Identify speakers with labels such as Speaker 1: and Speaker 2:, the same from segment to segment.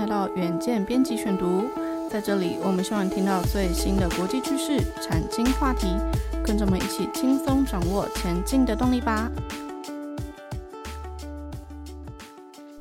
Speaker 1: 来到远见编辑选读，在这里我们希望听到最新的国际趋势、产经话题，跟着我们一起轻松掌握前进的动力吧。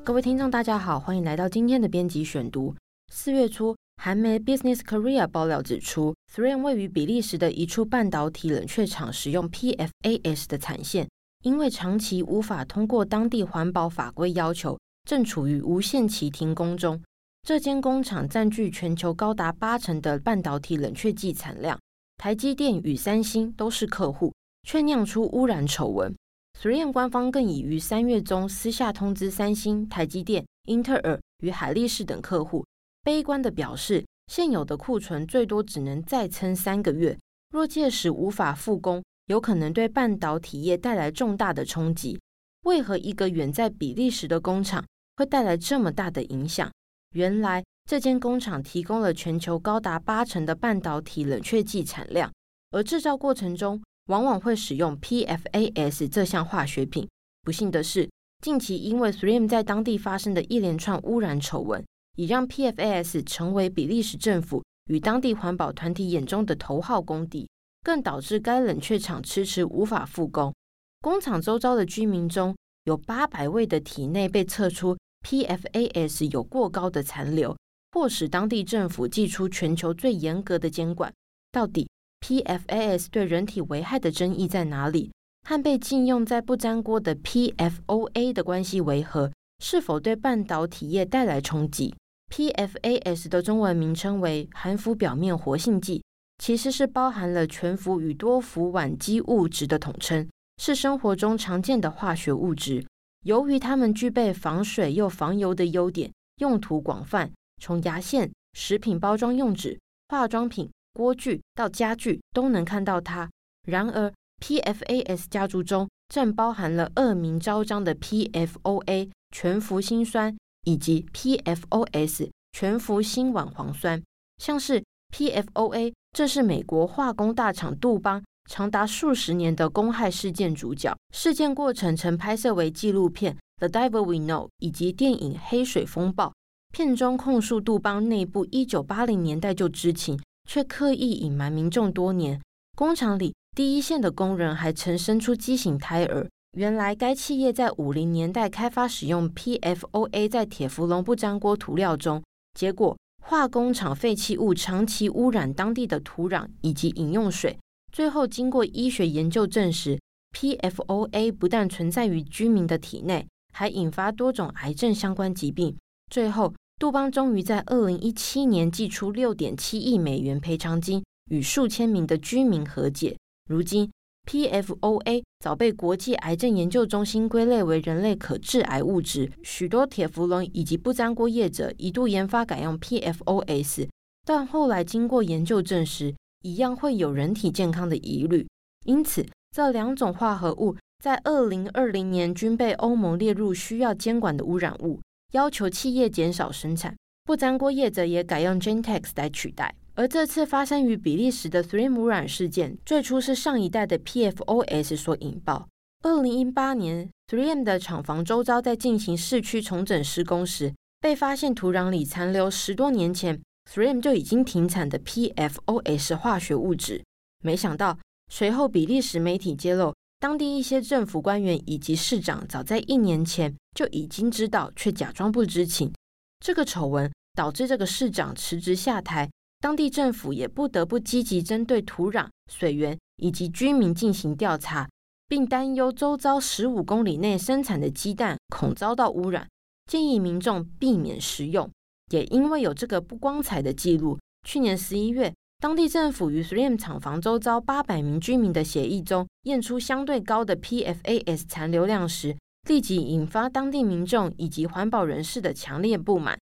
Speaker 2: 各位听众，大家好，欢迎来到今天的编辑选读。四月初，韩媒 Business Korea 爆料指出，3M 位于比利时的一处半导体冷却厂使用 PFAS 的产线，因为长期无法通过当地环保法规要求，正处于无限期停工中。这间工厂占据全球高达八成的半导体冷却剂产量，台积电与三星都是客户，却酿出污染丑闻。3M 官方更已于三月中私下通知三星、台积电、英特尔与海力士等客户。悲观地表示，现有的库存最多只能再撑三个月，若届时无法复工，有可能对半导体业带来重大的冲击。为何一个远在比利时的工厂会带来这么大的影响？原来，这间工厂提供了全球高达八成的半导体冷却剂产量，而制造过程中往往会使用 PFAS 这项化学品。不幸的是，近期因为 3M 在当地发生的一连串污染丑闻。已让 PFAS 成为比利时政府与当地环保团体眼中的头号公敌，更导致该冷却厂迟迟无法复工。工厂周遭的居民中有八百位的体内被测出 PFAS 有过高的残留，迫使当地政府祭出全球最严格的监管。到底 PFAS 对人体危害的争议在哪里？和被禁用在不粘锅的 PFOA 的关系为何？是否对半导体业带来冲击？PFAS 的中文名称为含氟表面活性剂，其实是包含了全氟与多氟烷基物质的统称，是生活中常见的化学物质。由于它们具备防水又防油的优点，用途广泛，从牙线、食品包装用纸、化妆品、锅具到家具都能看到它。然而，PFAS 家族中正包含了恶名昭彰的 PFOA 全氟辛酸。以及 PFOS 全氟辛烷磺酸，像是 PFOA，这是美国化工大厂杜邦长达数十年的公害事件主角。事件过程曾拍摄为纪录片《The Devil We Know》以及电影《黑水风暴》。片中控诉杜邦内部一九八零年代就知情，却刻意隐瞒民众多年。工厂里第一线的工人还曾生出畸形胎儿。原来，该企业在五零年代开发使用 PFOA 在铁氟龙不粘锅涂料中，结果化工厂废弃物长期污染当地的土壤以及饮用水。最后，经过医学研究证实，PFOA 不但存在于居民的体内，还引发多种癌症相关疾病。最后，杜邦终于在二零一七年寄出六点七亿美元赔偿金，与数千名的居民和解。如今，PFOA 早被国际癌症研究中心归类为人类可致癌物质，许多铁氟龙以及不粘锅业者一度研发改用 PFOS，但后来经过研究证实，一样会有人体健康的疑虑。因此，这两种化合物在二零二零年均被欧盟列入需要监管的污染物，要求企业减少生产。不粘锅业者也改用 Gentex 来取代。而这次发生于比利时的 3M 污染事件，最初是上一代的 PFOS 所引爆。二零一八年，3M 的厂房周遭在进行市区重整施工时，被发现土壤里残留十多年前 3M 就已经停产的 PFOS 化学物质。没想到，随后比利时媒体揭露，当地一些政府官员以及市长早在一年前就已经知道，却假装不知情。这个丑闻导致这个市长辞职下台。当地政府也不得不积极针对土壤、水源以及居民进行调查，并担忧周遭十五公里内生产的鸡蛋恐遭到污染，建议民众避免食用。也因为有这个不光彩的记录，去年十一月，当地政府与 Slim 厂房周遭八百名居民的血液中验出相对高的 PFAS 残留量时，立即引发当地民众以及环保人士的强烈不满，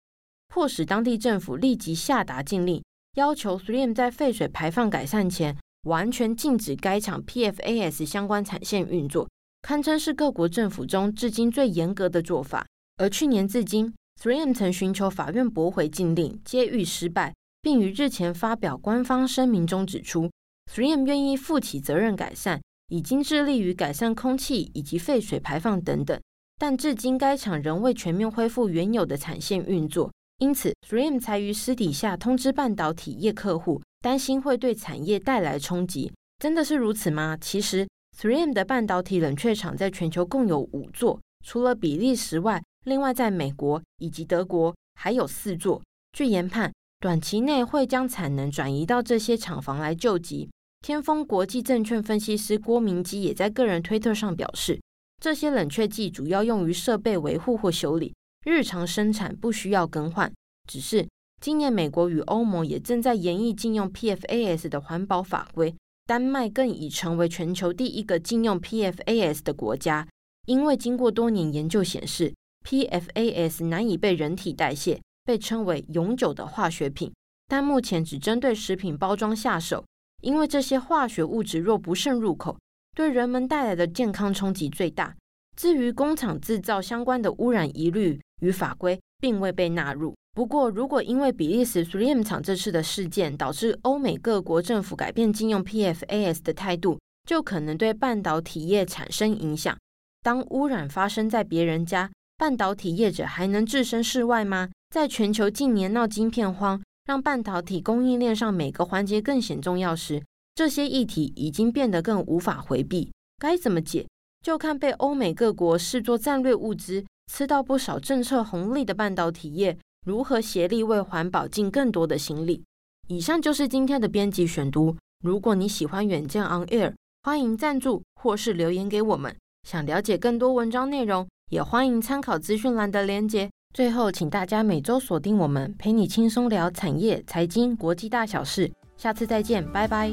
Speaker 2: 迫使当地政府立即下达禁令。要求 Slim 在废水排放改善前，完全禁止该厂 PFAS 相关产线运作，堪称是各国政府中至今最严格的做法。而去年至今，3M 曾寻求法院驳回禁令，皆遇失败，并于日前发表官方声明中指出，3M 愿意负起责任改善，已经致力于改善空气以及废水排放等等，但至今该厂仍未全面恢复原有的产线运作。因此，3M 才于私底下通知半导体业客户，担心会对产业带来冲击。真的是如此吗？其实，3M 的半导体冷却厂在全球共有五座，除了比利时外，另外在美国以及德国还有四座。据研判，短期内会将产能转移到这些厂房来救急。天风国际证券分析师郭明基也在个人推特上表示，这些冷却剂主要用于设备维护或修理，日常生产不需要更换。只是今年美国与欧盟也正在研议禁用 PFAS 的环保法规，丹麦更已成为全球第一个禁用 PFAS 的国家，因为经过多年研究显示，PFAS 难以被人体代谢，被称为永久的化学品，但目前只针对食品包装下手。因为这些化学物质若不慎入口，对人们带来的健康冲击最大。至于工厂制造相关的污染疑虑与法规，并未被纳入。不过，如果因为比利时 3M 厂这次的事件导致欧美各国政府改变禁用 PFAS 的态度，就可能对半导体业产生影响。当污染发生在别人家，半导体业者还能置身事外吗？在全球近年闹晶片荒。让半导体供应链上每个环节更显重要时，这些议题已经变得更无法回避。该怎么解？就看被欧美各国视作战略物资、吃到不少政策红利的半导体业如何协力为环保尽更多的心力。以上就是今天的编辑选读。如果你喜欢远见 On Air，欢迎赞助或是留言给我们。想了解更多文章内容，也欢迎参考资讯栏的连接。最后，请大家每周锁定我们，陪你轻松聊产业、财经、国际大小事。下次再见，拜拜。